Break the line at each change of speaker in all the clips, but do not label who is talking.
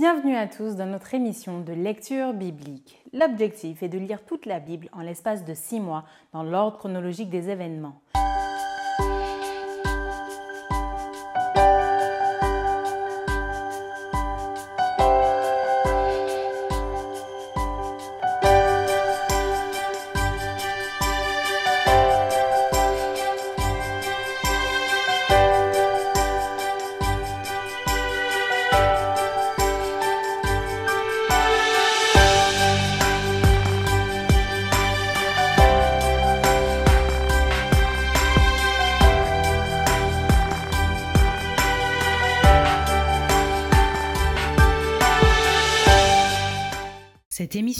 Bienvenue à tous dans notre émission de lecture biblique. L'objectif est de lire toute la Bible en l'espace de six mois dans l'ordre chronologique des événements.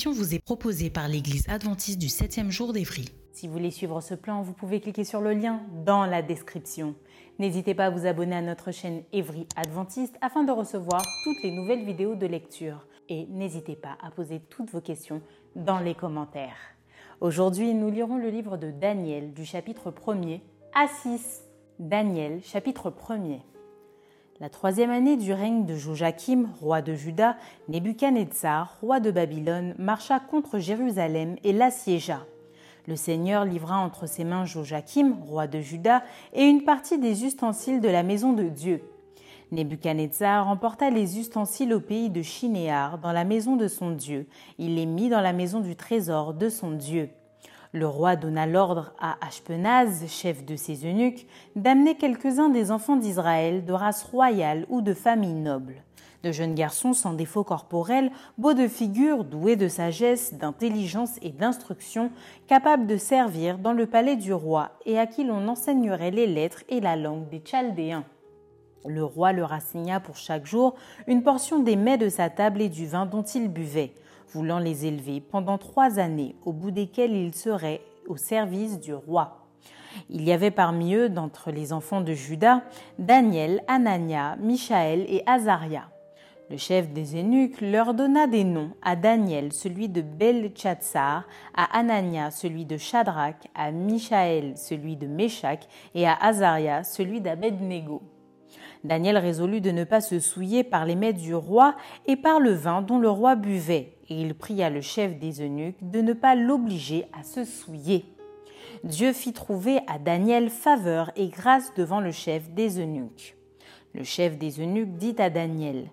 Vous est proposée par l'Église adventiste du 7e jour d'Évry.
Si vous voulez suivre ce plan, vous pouvez cliquer sur le lien dans la description. N'hésitez pas à vous abonner à notre chaîne Évry Adventiste afin de recevoir toutes les nouvelles vidéos de lecture. Et n'hésitez pas à poser toutes vos questions dans les commentaires. Aujourd'hui, nous lirons le livre de Daniel du chapitre 1er à 6. Daniel, chapitre 1er. La troisième année du règne de Joachim, roi de Juda, Nebuchadnezzar, roi de Babylone, marcha contre Jérusalem et l'assiégea. Le Seigneur livra entre ses mains Joachim, roi de Juda, et une partie des ustensiles de la maison de Dieu. Nebuchadnezzar emporta les ustensiles au pays de Chinéar, dans la maison de son Dieu. Il les mit dans la maison du trésor de son Dieu. Le roi donna l'ordre à Ashpenaz, chef de ses eunuques, d'amener quelques-uns des enfants d'Israël de race royale ou de famille noble. De jeunes garçons sans défaut corporel, beaux de figure, doués de sagesse, d'intelligence et d'instruction, capables de servir dans le palais du roi et à qui l'on enseignerait les lettres et la langue des Chaldéens. Le roi leur assigna pour chaque jour une portion des mets de sa table et du vin dont ils buvaient voulant les élever pendant trois années, au bout desquelles ils seraient au service du roi. Il y avait parmi eux, d'entre les enfants de Juda, Daniel, Anania, Michaël et Azaria. Le chef des eunuques leur donna des noms à Daniel, celui de Belchatsar, à Anania, celui de Shadrach, à Michaël, celui de Meshach, et à Azaria, celui d'Abednego. Daniel résolut de ne pas se souiller par les mets du roi et par le vin dont le roi buvait, et il pria le chef des eunuques de ne pas l'obliger à se souiller. Dieu fit trouver à Daniel faveur et grâce devant le chef des eunuques. Le chef des eunuques dit à Daniel,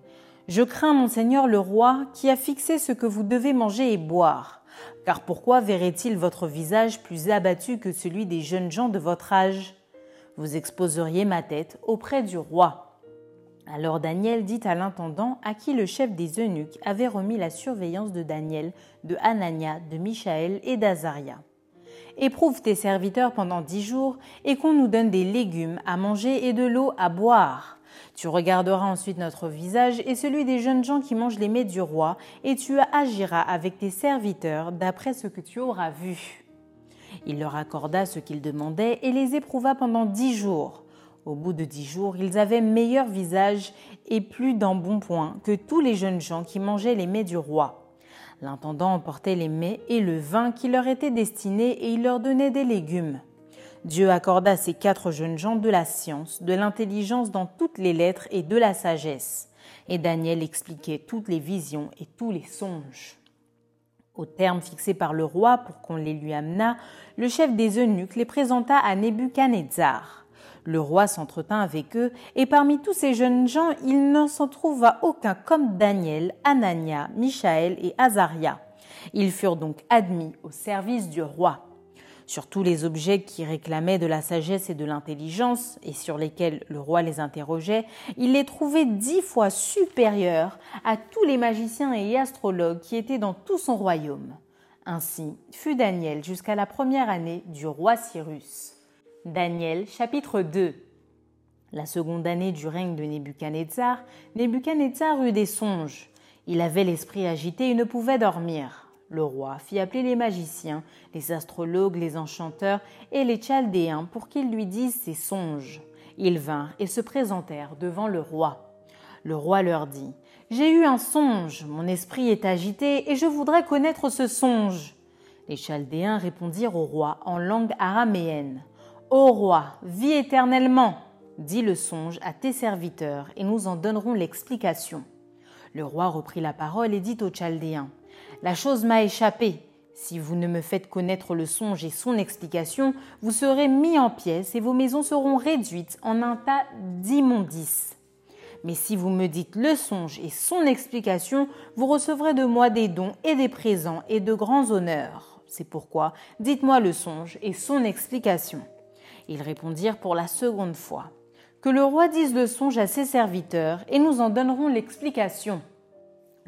Je crains mon Seigneur le roi qui a fixé ce que vous devez manger et boire. Car pourquoi verrait-il votre visage plus abattu que celui des jeunes gens de votre âge? Vous exposeriez ma tête auprès du roi. Alors Daniel dit à l'intendant à qui le chef des eunuques avait remis la surveillance de Daniel, de Hanania, de Michaël et d'Azaria. Éprouve tes serviteurs pendant dix jours et qu'on nous donne des légumes à manger et de l'eau à boire. Tu regarderas ensuite notre visage et celui des jeunes gens qui mangent les mets du roi, et tu agiras avec tes serviteurs d'après ce que tu auras vu. Il leur accorda ce qu'ils demandaient et les éprouva pendant dix jours. Au bout de dix jours, ils avaient meilleur visage et plus d'embonpoint que tous les jeunes gens qui mangeaient les mets du roi. L'intendant emportait les mets et le vin qui leur étaient destinés et il leur donnait des légumes. Dieu accorda à ces quatre jeunes gens de la science, de l'intelligence dans toutes les lettres et de la sagesse. Et Daniel expliquait toutes les visions et tous les songes. Au terme fixé par le roi pour qu'on les lui amenât, le chef des eunuques les présenta à Nebuchadnezzar. Le roi s'entretint avec eux, et parmi tous ces jeunes gens, il n'en s'en trouva aucun comme Daniel, Anania, Michaël et Azaria. Ils furent donc admis au service du roi sur tous les objets qui réclamaient de la sagesse et de l'intelligence, et sur lesquels le roi les interrogeait, il les trouvait dix fois supérieurs à tous les magiciens et astrologues qui étaient dans tout son royaume. Ainsi fut Daniel jusqu'à la première année du roi Cyrus. Daniel chapitre 2 La seconde année du règne de Nebuchadnezzar, Nebuchadnezzar eut des songes. Il avait l'esprit agité et ne pouvait dormir. Le roi fit appeler les magiciens, les astrologues, les enchanteurs et les chaldéens pour qu'ils lui disent ses songes. Ils vinrent et se présentèrent devant le roi. Le roi leur dit J'ai eu un songe, mon esprit est agité et je voudrais connaître ce songe. Les Chaldéens répondirent au roi en langue araméenne Ô roi, vis éternellement Dis le songe à tes serviteurs et nous en donnerons l'explication. Le roi reprit la parole et dit aux Chaldéens La chose m'a échappé. Si vous ne me faites connaître le songe et son explication, vous serez mis en pièces et vos maisons seront réduites en un tas d'immondices. Mais si vous me dites le songe et son explication, vous recevrez de moi des dons et des présents et de grands honneurs. C'est pourquoi dites-moi le songe et son explication. Ils répondirent pour la seconde fois. Que le roi dise le songe à ses serviteurs, et nous en donnerons l'explication.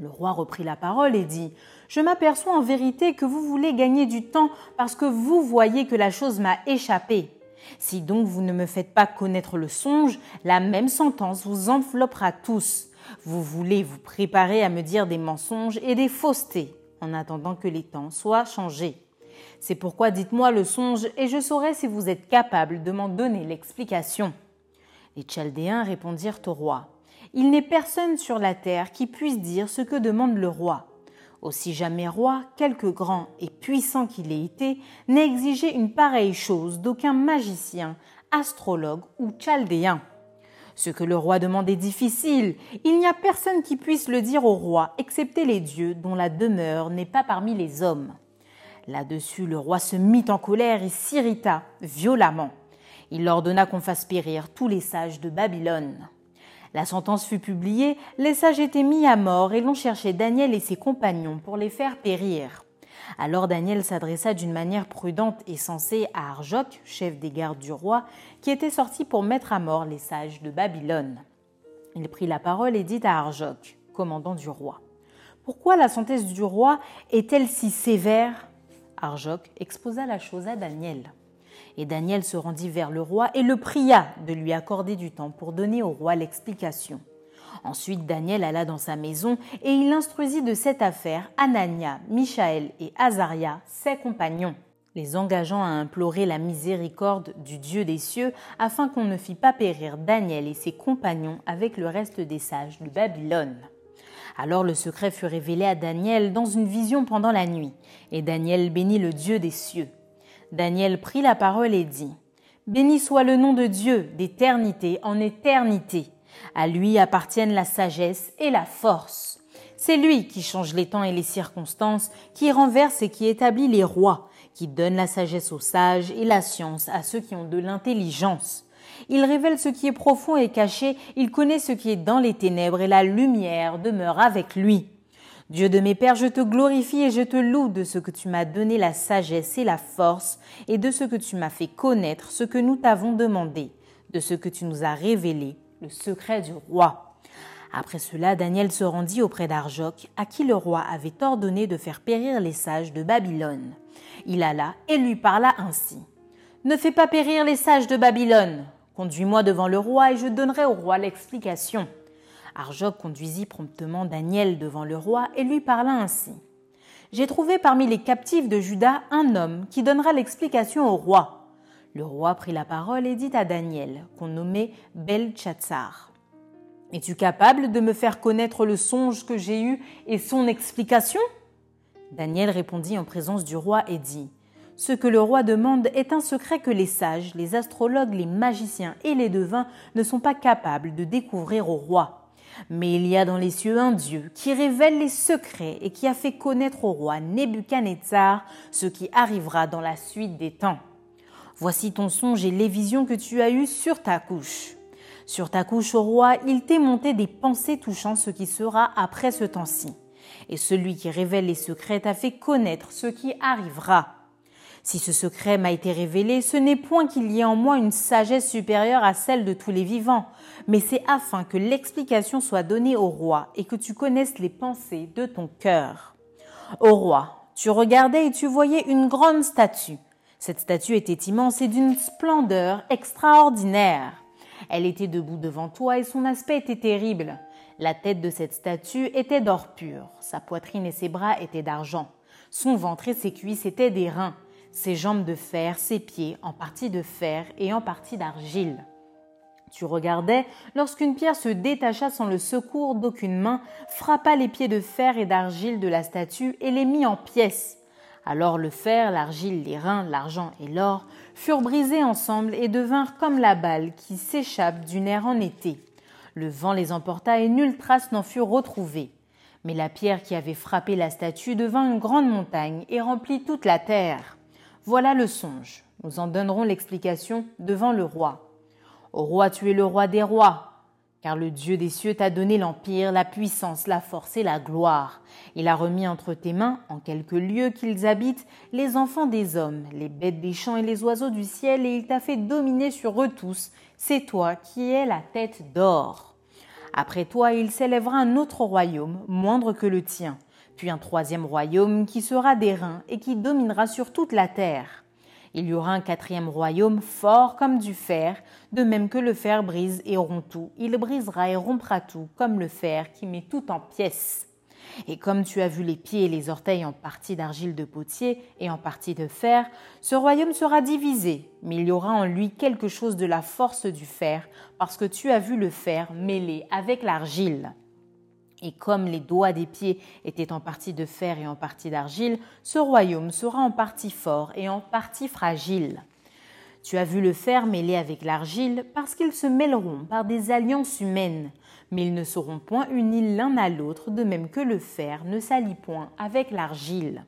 Le roi reprit la parole et dit Je m'aperçois en vérité que vous voulez gagner du temps parce que vous voyez que la chose m'a échappé. Si donc vous ne me faites pas connaître le songe, la même sentence vous enveloppera tous. Vous voulez vous préparer à me dire des mensonges et des faussetés en attendant que les temps soient changés. C'est pourquoi dites-moi le songe et je saurai si vous êtes capable de m'en donner l'explication. Les Chaldéens répondirent au roi. Il n'est personne sur la terre qui puisse dire ce que demande le roi. Aussi jamais roi, quelque grand et puissant qu'il ait été, n'a exigé une pareille chose d'aucun magicien, astrologue ou chaldéen. Ce que le roi demande est difficile. Il n'y a personne qui puisse le dire au roi, excepté les dieux dont la demeure n'est pas parmi les hommes. Là-dessus, le roi se mit en colère et s'irrita violemment. Il ordonna qu'on fasse périr tous les sages de Babylone. La sentence fut publiée, les sages étaient mis à mort et l'on cherchait Daniel et ses compagnons pour les faire périr. Alors Daniel s'adressa d'une manière prudente et sensée à Arjoc, chef des gardes du roi, qui était sorti pour mettre à mort les sages de Babylone. Il prit la parole et dit à Arjoc, commandant du roi, Pourquoi la sentence du roi est-elle si sévère? Arjoc exposa la chose à Daniel. Et Daniel se rendit vers le roi et le pria de lui accorder du temps pour donner au roi l'explication. Ensuite, Daniel alla dans sa maison et il instruisit de cette affaire Anania, Michaël et Azaria, ses compagnons, les engageant à implorer la miséricorde du Dieu des cieux afin qu'on ne fît pas périr Daniel et ses compagnons avec le reste des sages de Babylone. Alors le secret fut révélé à Daniel dans une vision pendant la nuit, et Daniel bénit le Dieu des cieux. Daniel prit la parole et dit Béni soit le nom de Dieu d'éternité en éternité. À lui appartiennent la sagesse et la force. C'est lui qui change les temps et les circonstances, qui renverse et qui établit les rois, qui donne la sagesse aux sages et la science à ceux qui ont de l'intelligence. Il révèle ce qui est profond et caché, il connaît ce qui est dans les ténèbres et la lumière demeure avec lui. Dieu de mes pères, je te glorifie et je te loue de ce que tu m'as donné la sagesse et la force, et de ce que tu m'as fait connaître ce que nous t'avons demandé, de ce que tu nous as révélé, le secret du roi. Après cela, Daniel se rendit auprès d'Arjoc, à qui le roi avait ordonné de faire périr les sages de Babylone. Il alla et lui parla ainsi. Ne fais pas périr les sages de Babylone. Conduis-moi devant le roi et je donnerai au roi l'explication. Arjoc conduisit promptement Daniel devant le roi et lui parla ainsi. J'ai trouvé parmi les captifs de Juda un homme qui donnera l'explication au roi. Le roi prit la parole et dit à Daniel, qu'on nommait Belshazzar. Es-tu capable de me faire connaître le songe que j'ai eu et son explication? Daniel répondit en présence du roi et dit Ce que le roi demande est un secret que les sages, les astrologues, les magiciens et les devins ne sont pas capables de découvrir au roi. Mais il y a dans les cieux un Dieu qui révèle les secrets et qui a fait connaître au roi Nebuchadnezzar ce qui arrivera dans la suite des temps. Voici ton songe et les visions que tu as eues sur ta couche. Sur ta couche, au roi, il t'est monté des pensées touchant ce qui sera après ce temps-ci. Et celui qui révèle les secrets t'a fait connaître ce qui arrivera. Si ce secret m'a été révélé, ce n'est point qu'il y ait en moi une sagesse supérieure à celle de tous les vivants, mais c'est afin que l'explication soit donnée au roi et que tu connaisses les pensées de ton cœur. Au roi, tu regardais et tu voyais une grande statue. Cette statue était immense et d'une splendeur extraordinaire. Elle était debout devant toi et son aspect était terrible. La tête de cette statue était d'or pur, sa poitrine et ses bras étaient d'argent, son ventre et ses cuisses étaient d'airain, ses jambes de fer, ses pieds en partie de fer et en partie d'argile. Tu regardais lorsqu'une pierre se détacha sans le secours d'aucune main, frappa les pieds de fer et d'argile de la statue et les mit en pièces. Alors le fer, l'argile, les reins, l'argent et l'or furent brisés ensemble et devinrent comme la balle qui s'échappe du nerf en été. Le vent les emporta et nulle trace n'en fut retrouvée. Mais la pierre qui avait frappé la statue devint une grande montagne et remplit toute la terre. Voilà le songe. Nous en donnerons l'explication devant le roi. Ô roi, tu es le roi des rois, car le Dieu des cieux t'a donné l'empire, la puissance, la force et la gloire. Il a remis entre tes mains, en quelques lieux qu'ils habitent, les enfants des hommes, les bêtes des champs et les oiseaux du ciel, et il t'a fait dominer sur eux tous. C'est toi qui es la tête d'or. Après toi, il s'élèvera un autre royaume, moindre que le tien, puis un troisième royaume qui sera d'airain et qui dominera sur toute la terre. Il y aura un quatrième royaume fort comme du fer, de même que le fer brise et rompt tout. Il brisera et rompra tout, comme le fer qui met tout en pièces. Et comme tu as vu les pieds et les orteils en partie d'argile de potier et en partie de fer, ce royaume sera divisé, mais il y aura en lui quelque chose de la force du fer, parce que tu as vu le fer mêlé avec l'argile. Et comme les doigts des pieds étaient en partie de fer et en partie d'argile, ce royaume sera en partie fort et en partie fragile. Tu as vu le fer mêlé avec l'argile parce qu'ils se mêleront par des alliances humaines, mais ils ne seront point unis l'un à l'autre, de même que le fer ne s'allie point avec l'argile.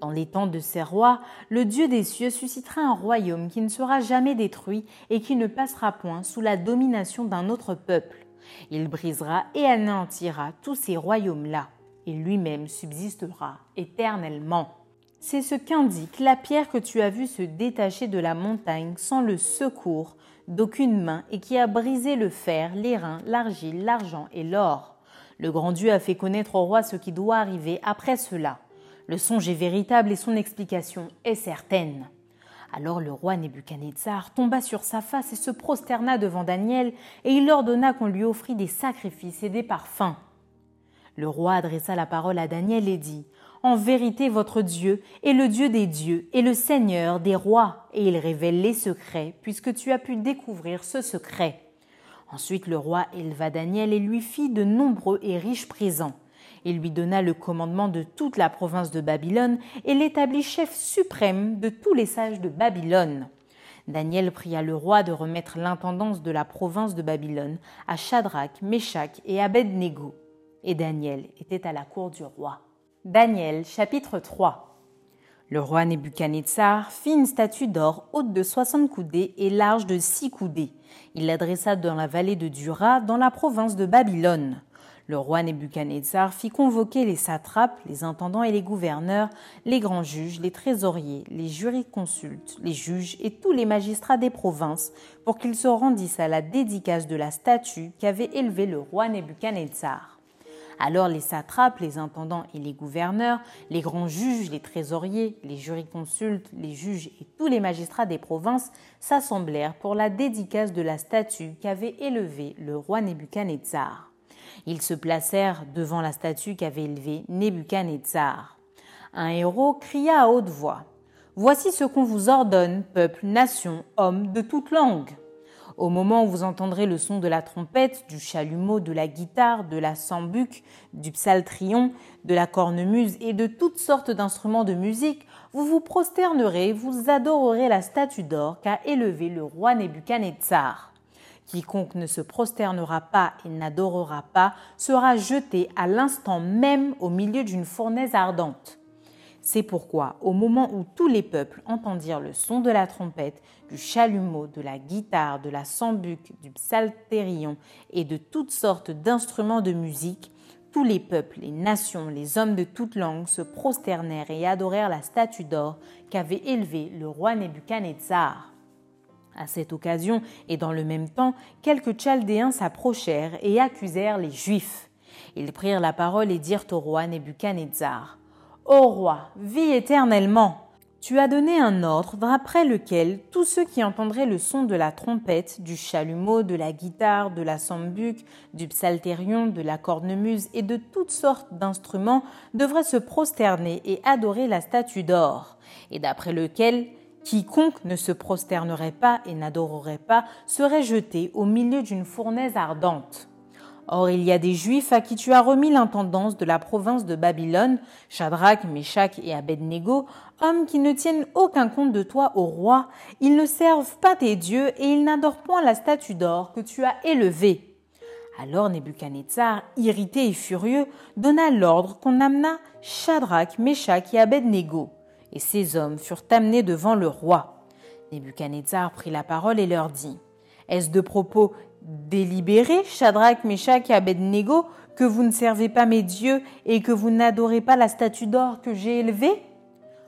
Dans les temps de ces rois, le Dieu des cieux suscitera un royaume qui ne sera jamais détruit et qui ne passera point sous la domination d'un autre peuple. Il brisera et anéantira tous ces royaumes-là, et lui-même subsistera éternellement. C'est ce qu'indique la pierre que tu as vue se détacher de la montagne sans le secours d'aucune main et qui a brisé le fer, l'airain, l'argile, l'argent et l'or. Le grand Dieu a fait connaître au roi ce qui doit arriver après cela. Le songe est véritable et son explication est certaine. Alors le roi Nebuchadnezzar tomba sur sa face et se prosterna devant Daniel, et il ordonna qu'on lui offrit des sacrifices et des parfums. Le roi adressa la parole à Daniel et dit En vérité, votre Dieu est le Dieu des dieux et le Seigneur des rois, et il révèle les secrets, puisque tu as pu découvrir ce secret. Ensuite le roi éleva Daniel et lui fit de nombreux et riches présents. Il lui donna le commandement de toute la province de Babylone et l'établit chef suprême de tous les sages de Babylone. Daniel pria le roi de remettre l'intendance de la province de Babylone à Shadrach, Meshach et Abednego. Et Daniel était à la cour du roi. Daniel chapitre 3 Le roi Nebuchadnezzar fit une statue d'or haute de soixante coudées et large de six coudées. Il l'adressa dans la vallée de Dura, dans la province de Babylone. Le roi Nebuchadnezzar fit convoquer les satrapes, les intendants et les gouverneurs, les grands juges, les trésoriers, les jurisconsultes, les juges et tous les magistrats des provinces pour qu'ils se rendissent à la dédicace de la statue qu'avait élevée le roi Nebuchadnezzar. Alors les satrapes, les intendants et les gouverneurs, les grands juges, les trésoriers, les jurisconsultes, les juges et tous les magistrats des provinces s'assemblèrent pour la dédicace de la statue qu'avait élevée le roi Nebuchadnezzar. Ils se placèrent devant la statue qu'avait élevée Nebuchadnezzar. Un héros cria à haute voix Voici ce qu'on vous ordonne, peuple, nation, homme de toute langue. Au moment où vous entendrez le son de la trompette, du chalumeau, de la guitare, de la sambuc, du psaltrion, de la cornemuse et de toutes sortes d'instruments de musique, vous vous prosternerez, vous adorerez la statue d'or qu'a élevée le roi Nebuchadnezzar. Quiconque ne se prosternera pas et n'adorera pas sera jeté à l'instant même au milieu d'une fournaise ardente. C'est pourquoi, au moment où tous les peuples entendirent le son de la trompette, du chalumeau, de la guitare, de la sambuc, du psalterion et de toutes sortes d'instruments de musique, tous les peuples, les nations, les hommes de toutes langues se prosternèrent et adorèrent la statue d'or qu'avait élevée le roi Nebuchadnezzar. À cette occasion, et dans le même temps, quelques Chaldéens s'approchèrent et accusèrent les Juifs. Ils prirent la parole et dirent au roi Nebuchadnezzar Ô roi, vis éternellement tu as donné un ordre après lequel tous ceux qui entendraient le son de la trompette, du chalumeau, de la guitare, de la sambuc, du psalterion, de la cornemuse et de toutes sortes d'instruments devraient se prosterner et adorer la statue d'or, et d'après lequel Quiconque ne se prosternerait pas et n'adorerait pas serait jeté au milieu d'une fournaise ardente. Or il y a des Juifs à qui tu as remis l'intendance de la province de Babylone, Shadrach, Meshach et Abednego, hommes qui ne tiennent aucun compte de toi au roi, ils ne servent pas tes dieux et ils n'adorent point la statue d'or que tu as élevée. Alors Nebuchadnezzar, irrité et furieux, donna l'ordre qu'on amena Shadrach, Meshach et Abednego, et ces hommes furent amenés devant le roi. Nebuchadnezzar prit la parole et leur dit Est-ce de propos délibérés, Shadrach, Meshach et Abednego, que vous ne servez pas mes dieux et que vous n'adorez pas la statue d'or que j'ai élevée?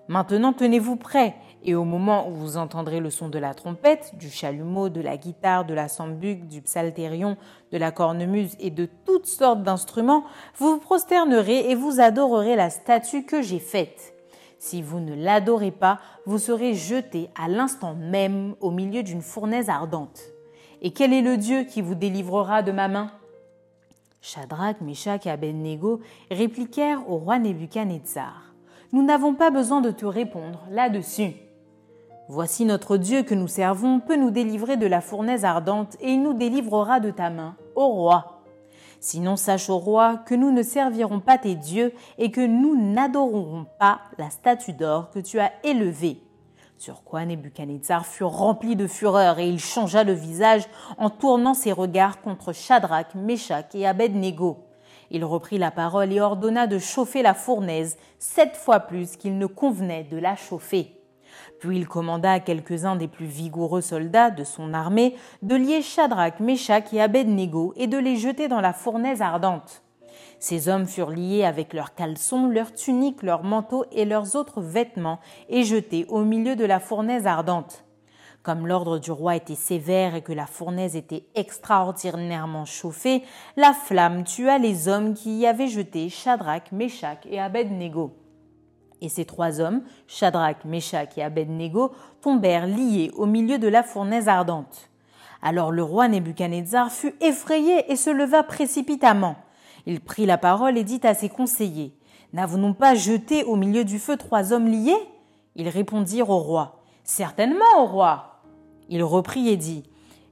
Maintenant tenez-vous prêts, et au moment où vous entendrez le son de la trompette, du chalumeau, de la guitare, de la sambuc, du psalterion, de la cornemuse et de toutes sortes d'instruments, vous vous prosternerez et vous adorerez la statue que j'ai faite. Si vous ne l'adorez pas, vous serez jeté à l'instant même au milieu d'une fournaise ardente. Et quel est le Dieu qui vous délivrera de ma main? Shadrach, Meshach et Abednego répliquèrent au roi Nebuchadnezzar. Nous n'avons pas besoin de te répondre là-dessus. Voici notre Dieu que nous servons peut nous délivrer de la fournaise ardente et il nous délivrera de ta main, ô roi. Sinon sache au roi que nous ne servirons pas tes dieux et que nous n'adorerons pas la statue d'or que tu as élevée. Sur quoi Nebuchadnezzar fut rempli de fureur et il changea le visage en tournant ses regards contre Shadrach, Meshach et Abednego. Il reprit la parole et ordonna de chauffer la fournaise sept fois plus qu'il ne convenait de la chauffer. Puis il commanda à quelques-uns des plus vigoureux soldats de son armée de lier Shadrach, Meshach et Abednego et de les jeter dans la fournaise ardente. Ces hommes furent liés avec leurs caleçons, leurs tuniques, leurs manteaux et leurs autres vêtements et jetés au milieu de la fournaise ardente. Comme l'ordre du roi était sévère et que la fournaise était extraordinairement chauffée, la flamme tua les hommes qui y avaient jeté Shadrach, Meshach et Abednego. Et ces trois hommes, Shadrach, Meshach et Abednego, tombèrent liés au milieu de la fournaise ardente. Alors le roi Nebuchadnezzar fut effrayé et se leva précipitamment. Il prit la parole et dit à ses conseillers N'avons-nous pas jeté au milieu du feu trois hommes liés? Ils répondirent au roi Certainement, au roi. Il reprit et dit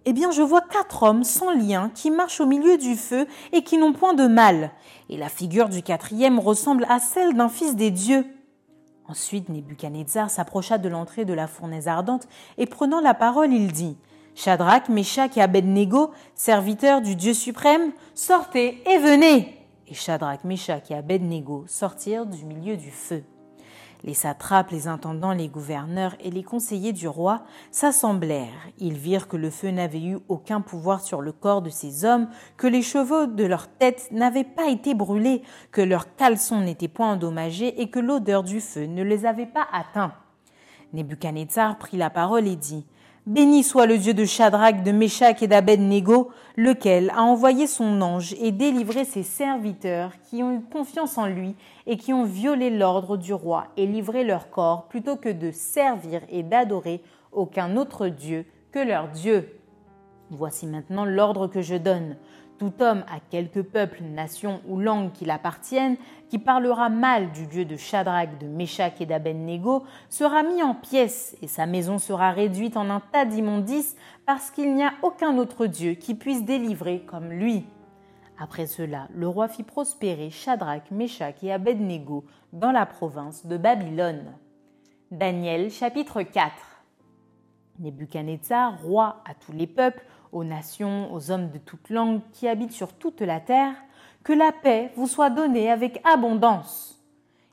Eh bien, je vois quatre hommes sans lien qui marchent au milieu du feu et qui n'ont point de mal. Et la figure du quatrième ressemble à celle d'un fils des dieux. Ensuite, Nebuchadnezzar s'approcha de l'entrée de la fournaise ardente et prenant la parole, il dit Shadrach, Meshach et Abednego, serviteurs du Dieu suprême, sortez et venez. Et Shadrach, Meshach et Abednego sortirent du milieu du feu. Les satrapes, les intendants, les gouverneurs et les conseillers du roi s'assemblèrent. Ils virent que le feu n'avait eu aucun pouvoir sur le corps de ces hommes, que les cheveux de leur tête n'avaient pas été brûlés, que leurs caleçons n'étaient point endommagés et que l'odeur du feu ne les avait pas atteints. Nebuchadnezzar prit la parole et dit Béni soit le Dieu de Shadrach, de Meshach et d'Abednego, lequel a envoyé son ange et délivré ses serviteurs qui ont eu confiance en lui et qui ont violé l'ordre du roi et livré leur corps plutôt que de servir et d'adorer aucun autre Dieu que leur Dieu. Voici maintenant l'ordre que je donne. Tout homme à quelque peuple, nation ou langue qu'il appartienne, qui parlera mal du Dieu de Shadrach, de Meshach et d'Abednego, sera mis en pièces et sa maison sera réduite en un tas d'immondices parce qu'il n'y a aucun autre Dieu qui puisse délivrer comme lui. Après cela, le roi fit prospérer Shadrach, Meshach et Abednego dans la province de Babylone. Daniel chapitre 4 Nebuchadnezzar, roi à tous les peuples, aux nations, aux hommes de toute langue qui habitent sur toute la terre, que la paix vous soit donnée avec abondance.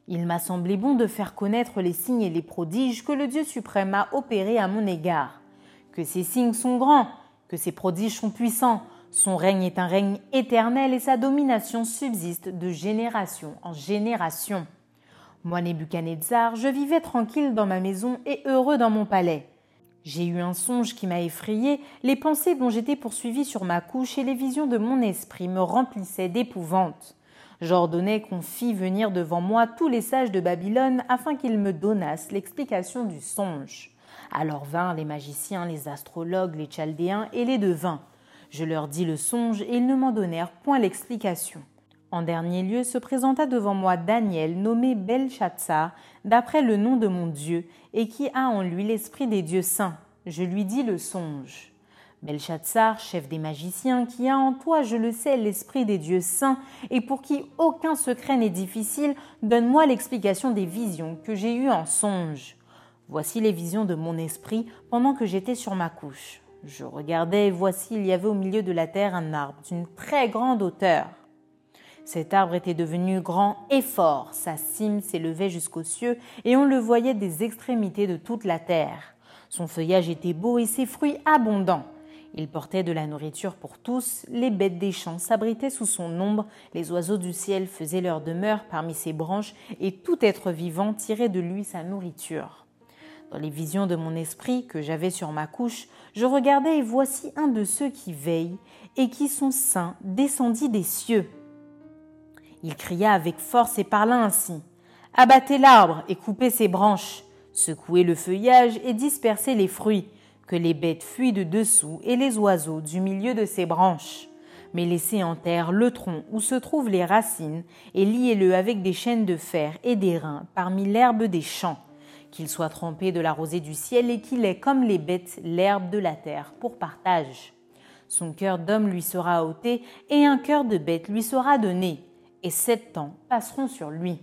Il m'a semblé bon de faire connaître les signes et les prodiges que le Dieu suprême a opérés à mon égard, que ces signes sont grands, que ces prodiges sont puissants, son règne est un règne éternel et sa domination subsiste de génération en génération. Moi, Nebuchadnezzar, je vivais tranquille dans ma maison et heureux dans mon palais. J'ai eu un songe qui m'a effrayé, les pensées dont j'étais poursuivi sur ma couche et les visions de mon esprit me remplissaient d'épouvante. J'ordonnais qu'on fît venir devant moi tous les sages de Babylone afin qu'ils me donnassent l'explication du songe. Alors vinrent les magiciens, les astrologues, les chaldéens et les devins. Je leur dis le songe et ils ne m'en donnèrent point l'explication. En dernier lieu se présenta devant moi Daniel, nommé Belshazzar, d'après le nom de mon Dieu, et qui a en lui l'esprit des dieux saints. Je lui dis le songe. Belshazzar, chef des magiciens, qui a en toi, je le sais, l'esprit des dieux saints, et pour qui aucun secret n'est difficile, donne-moi l'explication des visions que j'ai eues en songe. Voici les visions de mon esprit pendant que j'étais sur ma couche. Je regardais et voici il y avait au milieu de la terre un arbre d'une très grande hauteur. Cet arbre était devenu grand et fort, sa cime s'élevait jusqu'aux cieux et on le voyait des extrémités de toute la terre. Son feuillage était beau et ses fruits abondants. Il portait de la nourriture pour tous, les bêtes des champs s'abritaient sous son ombre, les oiseaux du ciel faisaient leur demeure parmi ses branches, et tout être vivant tirait de lui sa nourriture. Dans les visions de mon esprit que j'avais sur ma couche, je regardais et voici un de ceux qui veillent et qui sont saints descendit des cieux. Il cria avec force et parla ainsi. Abattez l'arbre et coupez ses branches, secouez le feuillage et dispersez les fruits, que les bêtes fuient de dessous et les oiseaux du milieu de ses branches. Mais laissez en terre le tronc où se trouvent les racines et liez-le avec des chaînes de fer et des reins parmi l'herbe des champs, qu'il soit trempé de la rosée du ciel et qu'il ait comme les bêtes l'herbe de la terre pour partage. Son cœur d'homme lui sera ôté et un cœur de bête lui sera donné, et sept temps passeront sur lui.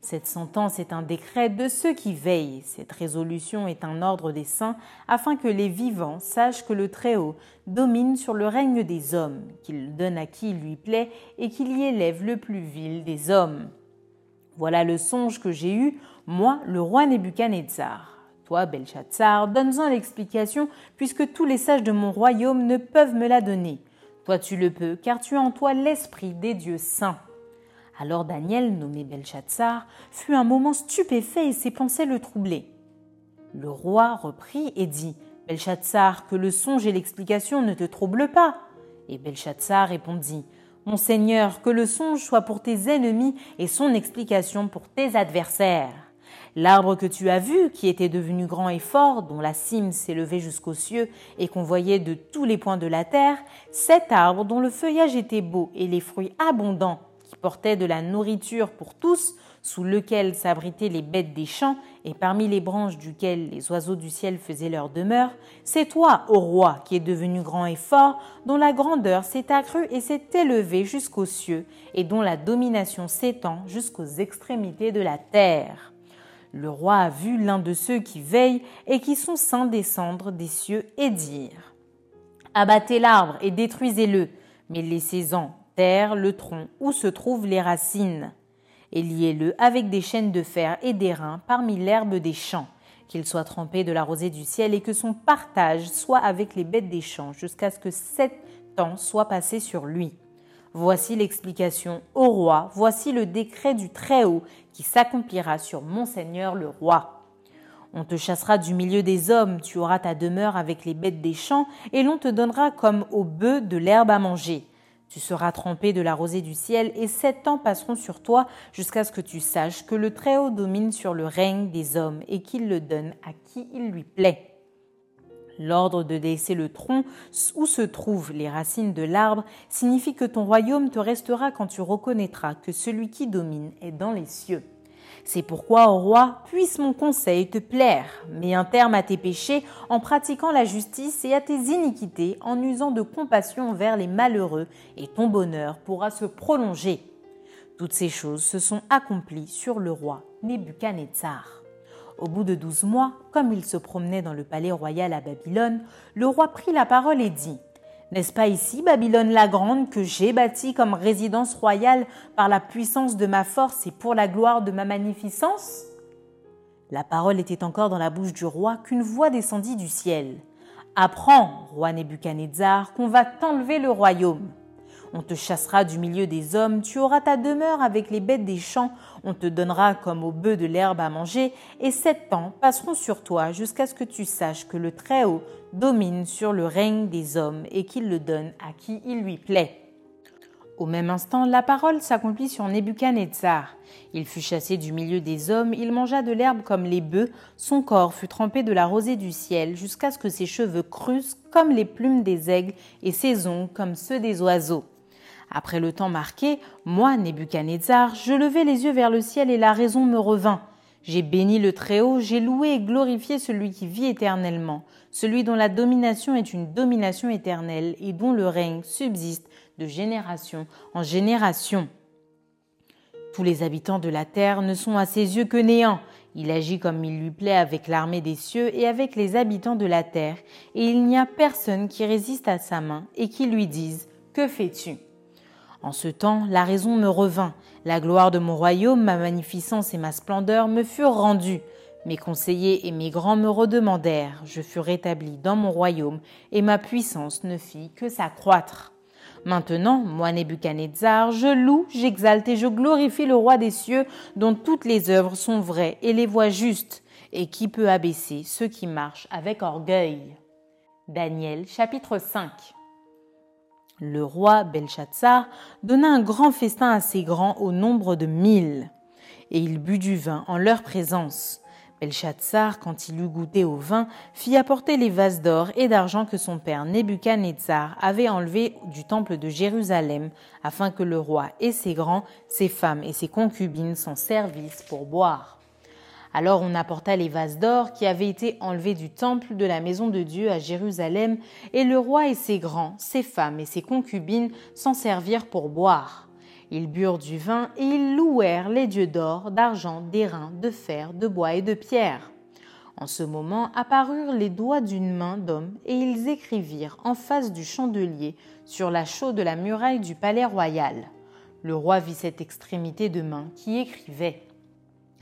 Cette sentence est un décret de ceux qui veillent. Cette résolution est un ordre des saints, afin que les vivants sachent que le Très-Haut domine sur le règne des hommes, qu'il donne à qui il lui plaît et qu'il y élève le plus vil des hommes. Voilà le songe que j'ai eu, moi, le roi Nebuchadnezzar. Toi, Belshazzar, donne-en l'explication, puisque tous les sages de mon royaume ne peuvent me la donner. Toi, tu le peux, car tu as en toi l'esprit des dieux saints. Alors Daniel, nommé Belshazzar, fut un moment stupéfait et ses pensées le troublaient. Le roi reprit et dit Belshazzar, que le songe et l'explication ne te troublent pas. Et Belshazzar répondit Mon Seigneur, que le songe soit pour tes ennemis et son explication pour tes adversaires. L'arbre que tu as vu, qui était devenu grand et fort, dont la cime s'élevait jusqu'aux cieux et qu'on voyait de tous les points de la terre, cet arbre dont le feuillage était beau et les fruits abondants, qui portait de la nourriture pour tous, sous lequel s'abritaient les bêtes des champs, et parmi les branches duquel les oiseaux du ciel faisaient leur demeure, c'est toi, ô roi, qui es devenu grand et fort, dont la grandeur s'est accrue et s'est élevée jusqu'aux cieux, et dont la domination s'étend jusqu'aux extrémités de la terre. Le roi a vu l'un de ceux qui veillent et qui sont saints descendre des cieux et dire Abattez l'arbre et détruisez-le, mais laissez-en le tronc où se trouvent les racines, et liez-le avec des chaînes de fer et des reins parmi l'herbe des champs, qu'il soit trempé de la rosée du ciel et que son partage soit avec les bêtes des champs jusqu'à ce que sept temps soit passé sur lui. Voici l'explication au roi, voici le décret du Très-Haut qui s'accomplira sur Monseigneur le roi. On te chassera du milieu des hommes, tu auras ta demeure avec les bêtes des champs, et l'on te donnera comme aux bœufs de l'herbe à manger. Tu seras trempé de la rosée du ciel, et sept ans passeront sur toi jusqu'à ce que tu saches que le Très-Haut domine sur le règne des hommes et qu'il le donne à qui il lui plaît. L'ordre de laisser le tronc où se trouvent les racines de l'arbre signifie que ton royaume te restera quand tu reconnaîtras que celui qui domine est dans les cieux. C'est pourquoi, ô roi, puisse mon conseil te plaire. Mets un terme à tes péchés en pratiquant la justice et à tes iniquités en usant de compassion envers les malheureux, et ton bonheur pourra se prolonger. Toutes ces choses se sont accomplies sur le roi Nebuchadnezzar. Au bout de douze mois, comme il se promenait dans le palais royal à Babylone, le roi prit la parole et dit n'est-ce pas ici, Babylone la Grande, que j'ai bâtie comme résidence royale par la puissance de ma force et pour la gloire de ma magnificence? La parole était encore dans la bouche du roi qu'une voix descendit du ciel. Apprends, roi Nebuchadnezzar, qu'on va t'enlever le royaume. On te chassera du milieu des hommes, tu auras ta demeure avec les bêtes des champs, on te donnera comme aux bœufs de l'herbe à manger, et sept temps passeront sur toi jusqu'à ce que tu saches que le Très-Haut domine sur le règne des hommes et qu'il le donne à qui il lui plaît. Au même instant, la parole s'accomplit sur Nebuchadnezzar. Il fut chassé du milieu des hommes, il mangea de l'herbe comme les bœufs, son corps fut trempé de la rosée du ciel, jusqu'à ce que ses cheveux crussent comme les plumes des aigles et ses ongles comme ceux des oiseaux. Après le temps marqué, moi, Nebuchadnezzar, je levai les yeux vers le ciel et la raison me revint. J'ai béni le Très-Haut, j'ai loué et glorifié celui qui vit éternellement, celui dont la domination est une domination éternelle et dont le règne subsiste de génération en génération. Tous les habitants de la terre ne sont à ses yeux que néants. Il agit comme il lui plaît avec l'armée des cieux et avec les habitants de la terre, et il n'y a personne qui résiste à sa main et qui lui dise Que fais-tu? En ce temps, la raison me revint, la gloire de mon royaume, ma magnificence et ma splendeur me furent rendues. Mes conseillers et mes grands me redemandèrent, je fus rétabli dans mon royaume, et ma puissance ne fit que s'accroître. Maintenant, moi Nebuchadnezzar, je loue, j'exalte et je glorifie le roi des cieux, dont toutes les œuvres sont vraies et les voies justes, et qui peut abaisser ceux qui marchent avec orgueil? Daniel chapitre 5 Le roi Belshazzar donna un grand festin à ses grands au nombre de mille, et il but du vin en leur présence. Belshazzar, quand il eut goûté au vin, fit apporter les vases d'or et d'argent que son père Nebuchadnezzar avait enlevés du temple de Jérusalem, afin que le roi et ses grands, ses femmes et ses concubines s'en servissent pour boire. Alors on apporta les vases d'or qui avaient été enlevés du temple de la maison de Dieu à Jérusalem, et le roi et ses grands, ses femmes et ses concubines s'en servirent pour boire. Ils burent du vin et ils louèrent les dieux d'or, d'argent, d'airain, de fer, de bois et de pierre. En ce moment apparurent les doigts d'une main d'homme et ils écrivirent en face du chandelier sur la chaux de la muraille du palais royal. Le roi vit cette extrémité de main qui écrivait.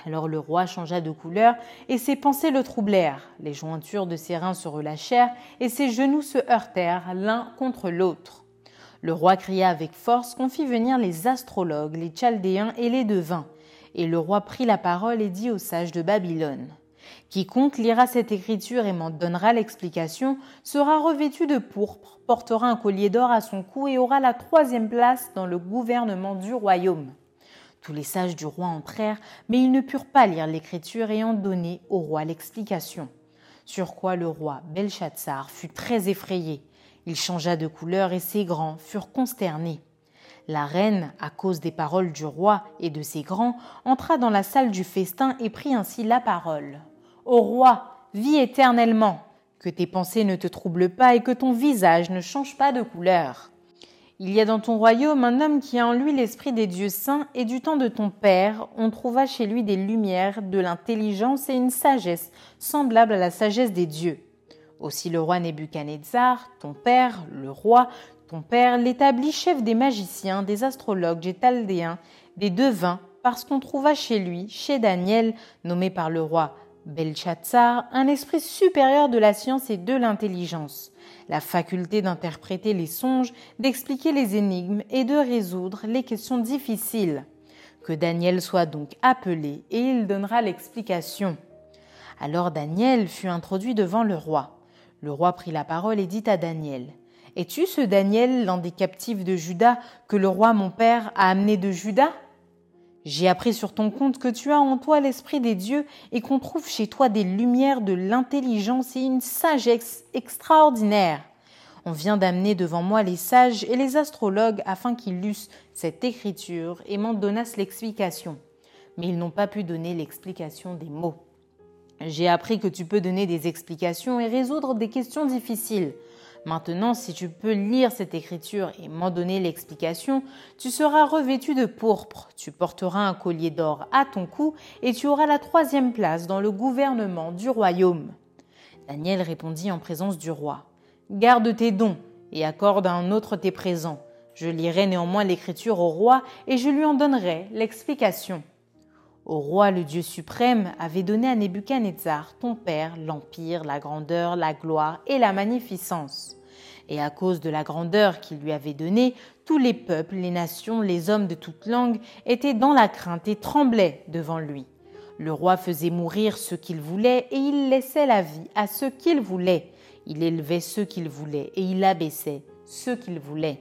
Alors le roi changea de couleur et ses pensées le troublèrent. Les jointures de ses reins se relâchèrent et ses genoux se heurtèrent l'un contre l'autre. Le roi cria avec force qu'on fit venir les astrologues, les chaldéens et les devins. Et le roi prit la parole et dit aux sages de Babylone Quiconque lira cette écriture et m'en donnera l'explication sera revêtu de pourpre, portera un collier d'or à son cou et aura la troisième place dans le gouvernement du royaume. Tous les sages du roi entrèrent, mais ils ne purent pas lire l'écriture et en donner au roi l'explication. Sur quoi le roi Belshazzar fut très effrayé. Il changea de couleur et ses grands furent consternés. La reine, à cause des paroles du roi et de ses grands, entra dans la salle du festin et prit ainsi la parole. Ô roi, vis éternellement, que tes pensées ne te troublent pas et que ton visage ne change pas de couleur. Il y a dans ton royaume un homme qui a en lui l'esprit des dieux saints, et du temps de ton père, on trouva chez lui des lumières, de l'intelligence et une sagesse semblable à la sagesse des dieux. Aussi le roi Nebuchadnezzar, ton père, le roi, ton père, l'établit chef des magiciens, des astrologues, des chaldéens, des devins, parce qu'on trouva chez lui, chez Daniel, nommé par le roi Belshazzar, un esprit supérieur de la science et de l'intelligence, la faculté d'interpréter les songes, d'expliquer les énigmes et de résoudre les questions difficiles. Que Daniel soit donc appelé et il donnera l'explication. Alors Daniel fut introduit devant le roi. Le roi prit la parole et dit à Daniel Es-tu ce Daniel, l'un des captifs de Juda, que le roi mon père a amené de Juda? J'ai appris sur ton compte que tu as en toi l'esprit des dieux et qu'on trouve chez toi des lumières de l'intelligence et une sagesse extraordinaire. On vient d'amener devant moi les sages et les astrologues afin qu'ils lussent cette écriture et m'en donnassent l'explication. Mais ils n'ont pas pu donner l'explication des mots. J'ai appris que tu peux donner des explications et résoudre des questions difficiles. Maintenant, si tu peux lire cette écriture et m'en donner l'explication, tu seras revêtu de pourpre, tu porteras un collier d'or à ton cou et tu auras la troisième place dans le gouvernement du royaume. Daniel répondit en présence du roi. Garde tes dons et accorde à un autre tes présents. Je lirai néanmoins l'écriture au roi et je lui en donnerai l'explication. Au roi le Dieu suprême avait donné à Nebuchadnezzar, ton père, l'empire, la grandeur, la gloire et la magnificence. Et à cause de la grandeur qu'il lui avait donnée, tous les peuples, les nations, les hommes de toute langue étaient dans la crainte et tremblaient devant lui. Le roi faisait mourir ceux qu'il voulait et il laissait la vie à ceux qu'il voulait. Il élevait ceux qu'il voulait et il abaissait ceux qu'il voulait.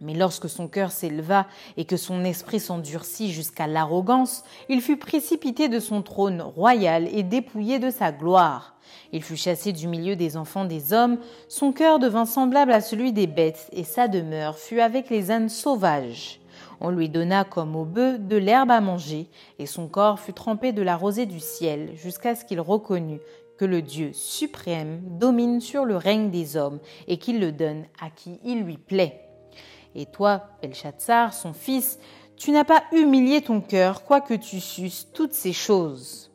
Mais lorsque son cœur s'éleva et que son esprit s'endurcit jusqu'à l'arrogance, il fut précipité de son trône royal et dépouillé de sa gloire. Il fut chassé du milieu des enfants des hommes, son cœur devint semblable à celui des bêtes, et sa demeure fut avec les ânes sauvages. On lui donna comme au bœuf de l'herbe à manger, et son corps fut trempé de la rosée du ciel, jusqu'à ce qu'il reconnût que le Dieu suprême domine sur le règne des hommes, et qu'il le donne à qui il lui plaît. Et toi, Belshazzar, son fils, tu n'as pas humilié ton cœur, quoique tu susses toutes ces choses.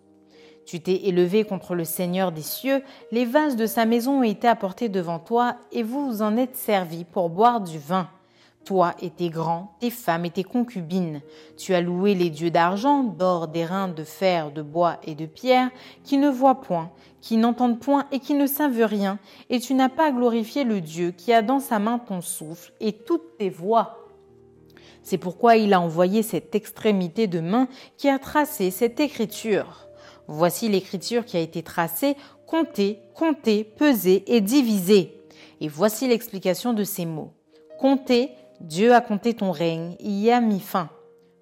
Tu t'es élevé contre le Seigneur des cieux, les vases de sa maison ont été apportés devant toi, et vous vous en êtes servis pour boire du vin. Toi et tes grands, tes femmes et tes concubines. Tu as loué les dieux d'argent, d'or, d'airain, de fer, de bois et de pierre, qui ne voient point, qui n'entendent point et qui ne savent rien, et tu n'as pas glorifié le Dieu qui a dans sa main ton souffle et toutes tes voix. C'est pourquoi il a envoyé cette extrémité de main qui a tracé cette écriture. Voici l'écriture qui a été tracée, comptée, comptée, pesée et divisée. Et voici l'explication de ces mots. Comptée, Dieu a compté ton règne, y a mis fin.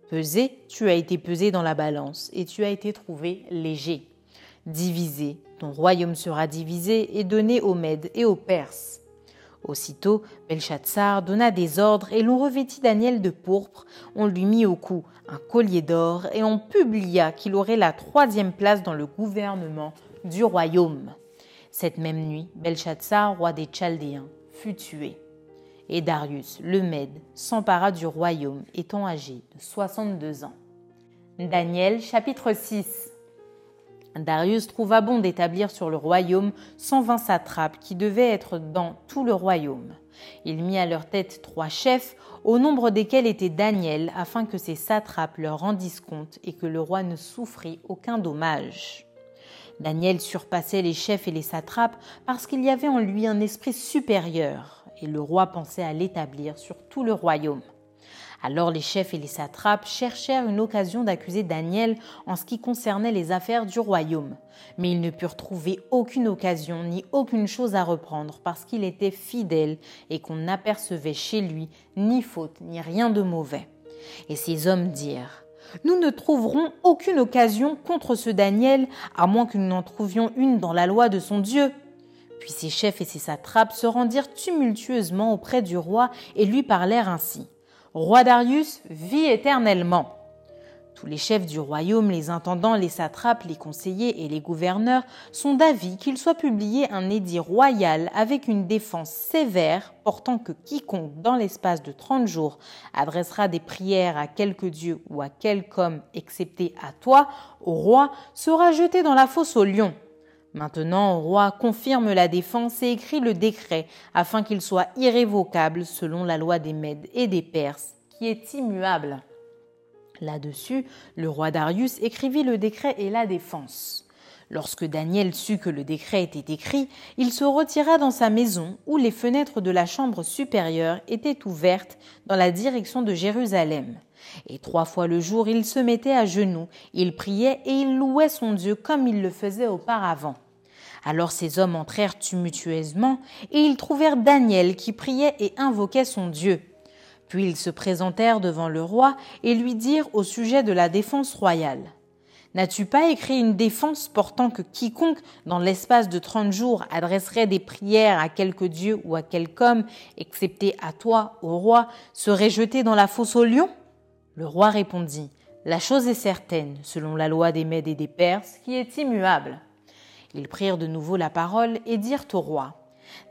Pesé, tu as été pesé dans la balance et tu as été trouvé léger. Divisé, ton royaume sera divisé et donné aux Mèdes et aux Perses. Aussitôt, Belshazzar donna des ordres et l'on revêtit Daniel de pourpre, on lui mit au cou un collier d'or et on publia qu'il aurait la troisième place dans le gouvernement du royaume. Cette même nuit, Belshazzar, roi des Chaldéens, fut tué et Darius le Mède s'empara du royaume étant âgé de 62 ans. Daniel chapitre 6 Darius trouva bon d'établir sur le royaume 120 satrapes qui devaient être dans tout le royaume. Il mit à leur tête trois chefs, au nombre desquels était Daniel, afin que ces satrapes leur rendissent compte et que le roi ne souffrit aucun dommage. Daniel surpassait les chefs et les satrapes parce qu'il y avait en lui un esprit supérieur et le roi pensait à l'établir sur tout le royaume. Alors les chefs et les satrapes cherchèrent une occasion d'accuser Daniel en ce qui concernait les affaires du royaume, mais ils ne purent trouver aucune occasion ni aucune chose à reprendre parce qu'il était fidèle et qu'on n'apercevait chez lui ni faute ni rien de mauvais. Et ces hommes dirent nous ne trouverons aucune occasion contre ce Daniel, à moins que nous n'en trouvions une dans la loi de son Dieu. Puis ses chefs et ses satrapes se rendirent tumultueusement auprès du roi et lui parlèrent ainsi. Roi Darius, vis éternellement. Tous les chefs du royaume, les intendants, les satrapes, les conseillers et les gouverneurs sont d'avis qu'il soit publié un édit royal avec une défense sévère portant que quiconque dans l'espace de trente jours adressera des prières à quelque dieu ou à quelque homme excepté à toi, au roi, sera jeté dans la fosse au lion. Maintenant, roi confirme la défense et écrit le décret afin qu'il soit irrévocable selon la loi des Mèdes et des Perses, qui est immuable. Là-dessus, le roi Darius écrivit le décret et la défense. Lorsque Daniel sut que le décret était écrit, il se retira dans sa maison où les fenêtres de la chambre supérieure étaient ouvertes dans la direction de Jérusalem. Et trois fois le jour, il se mettait à genoux, il priait et il louait son Dieu comme il le faisait auparavant. Alors ces hommes entrèrent tumultueusement, et ils trouvèrent Daniel qui priait et invoquait son Dieu. Puis ils se présentèrent devant le roi et lui dirent au sujet de la défense royale. N'as-tu pas écrit une défense portant que quiconque, dans l'espace de trente jours, adresserait des prières à quelque dieu ou à quelque homme, excepté à toi, au roi, serait jeté dans la fosse au lion Le roi répondit, La chose est certaine, selon la loi des Mèdes et des Perses, qui est immuable. Ils prirent de nouveau la parole et dirent au roi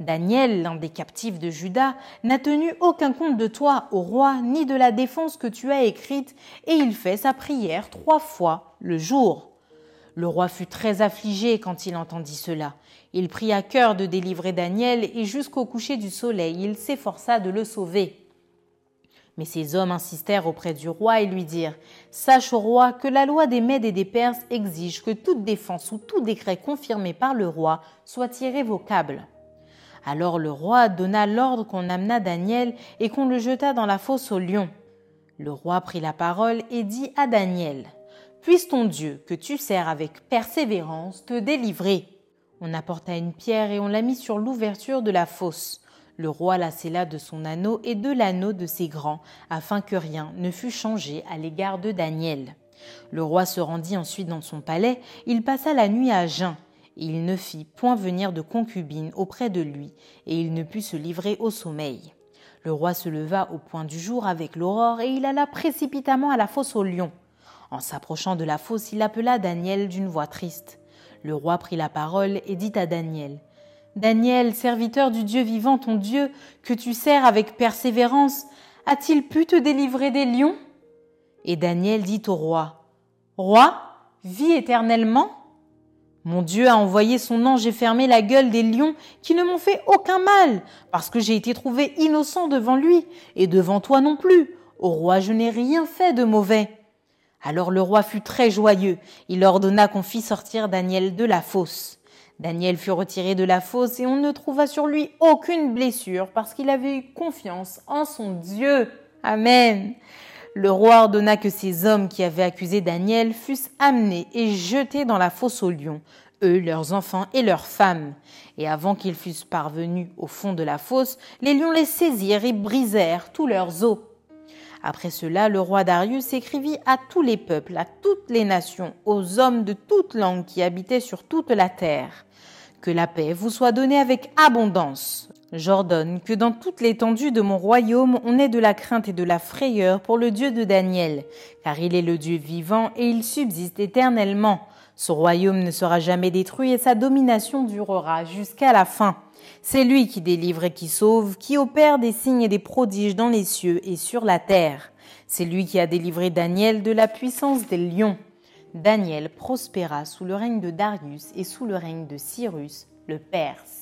Daniel, l'un des captifs de Juda, n'a tenu aucun compte de toi, au roi, ni de la défense que tu as écrite, et il fait sa prière trois fois le jour. Le roi fut très affligé quand il entendit cela. Il prit à cœur de délivrer Daniel, et jusqu'au coucher du soleil, il s'efforça de le sauver. Mais ces hommes insistèrent auprès du roi et lui dirent Sache au roi que la loi des Mèdes et des Perses exige que toute défense ou tout décret confirmé par le roi soit irrévocable. Alors le roi donna l'ordre qu'on amena Daniel et qu'on le jeta dans la fosse au lion. Le roi prit la parole et dit à Daniel Puisse ton Dieu, que tu sers avec persévérance, te délivrer. On apporta une pierre et on la mit sur l'ouverture de la fosse. Le roi la scella de son anneau et de l'anneau de ses grands, afin que rien ne fût changé à l'égard de Daniel. Le roi se rendit ensuite dans son palais, il passa la nuit à jeun. Il ne fit point venir de concubine auprès de lui, et il ne put se livrer au sommeil. Le roi se leva au point du jour avec l'aurore, et il alla précipitamment à la fosse au lion. En s'approchant de la fosse, il appela Daniel d'une voix triste. Le roi prit la parole et dit à Daniel Daniel, serviteur du Dieu vivant, ton Dieu, que tu sers avec persévérance, a-t-il pu te délivrer des lions? Et Daniel dit au roi, Roi, vis éternellement Mon Dieu a envoyé son ange et fermé la gueule des lions qui ne m'ont fait aucun mal, parce que j'ai été trouvé innocent devant lui, et devant toi non plus. Au roi, je n'ai rien fait de mauvais. Alors le roi fut très joyeux. Il ordonna qu'on fît sortir Daniel de la fosse. Daniel fut retiré de la fosse et on ne trouva sur lui aucune blessure parce qu'il avait eu confiance en son Dieu. Amen. Le roi ordonna que ces hommes qui avaient accusé Daniel fussent amenés et jetés dans la fosse aux lions, eux, leurs enfants et leurs femmes. Et avant qu'ils fussent parvenus au fond de la fosse, les lions les saisirent et brisèrent tous leurs os. Après cela, le roi Darius écrivit à tous les peuples, à toutes les nations, aux hommes de toutes langues qui habitaient sur toute la terre. Que la paix vous soit donnée avec abondance. J'ordonne que dans toute l'étendue de mon royaume on ait de la crainte et de la frayeur pour le Dieu de Daniel, car il est le Dieu vivant et il subsiste éternellement. Son royaume ne sera jamais détruit et sa domination durera jusqu'à la fin. C'est lui qui délivre et qui sauve, qui opère des signes et des prodiges dans les cieux et sur la terre. C'est lui qui a délivré Daniel de la puissance des lions. Daniel prospéra sous le règne de Darius et sous le règne de Cyrus, le Perse.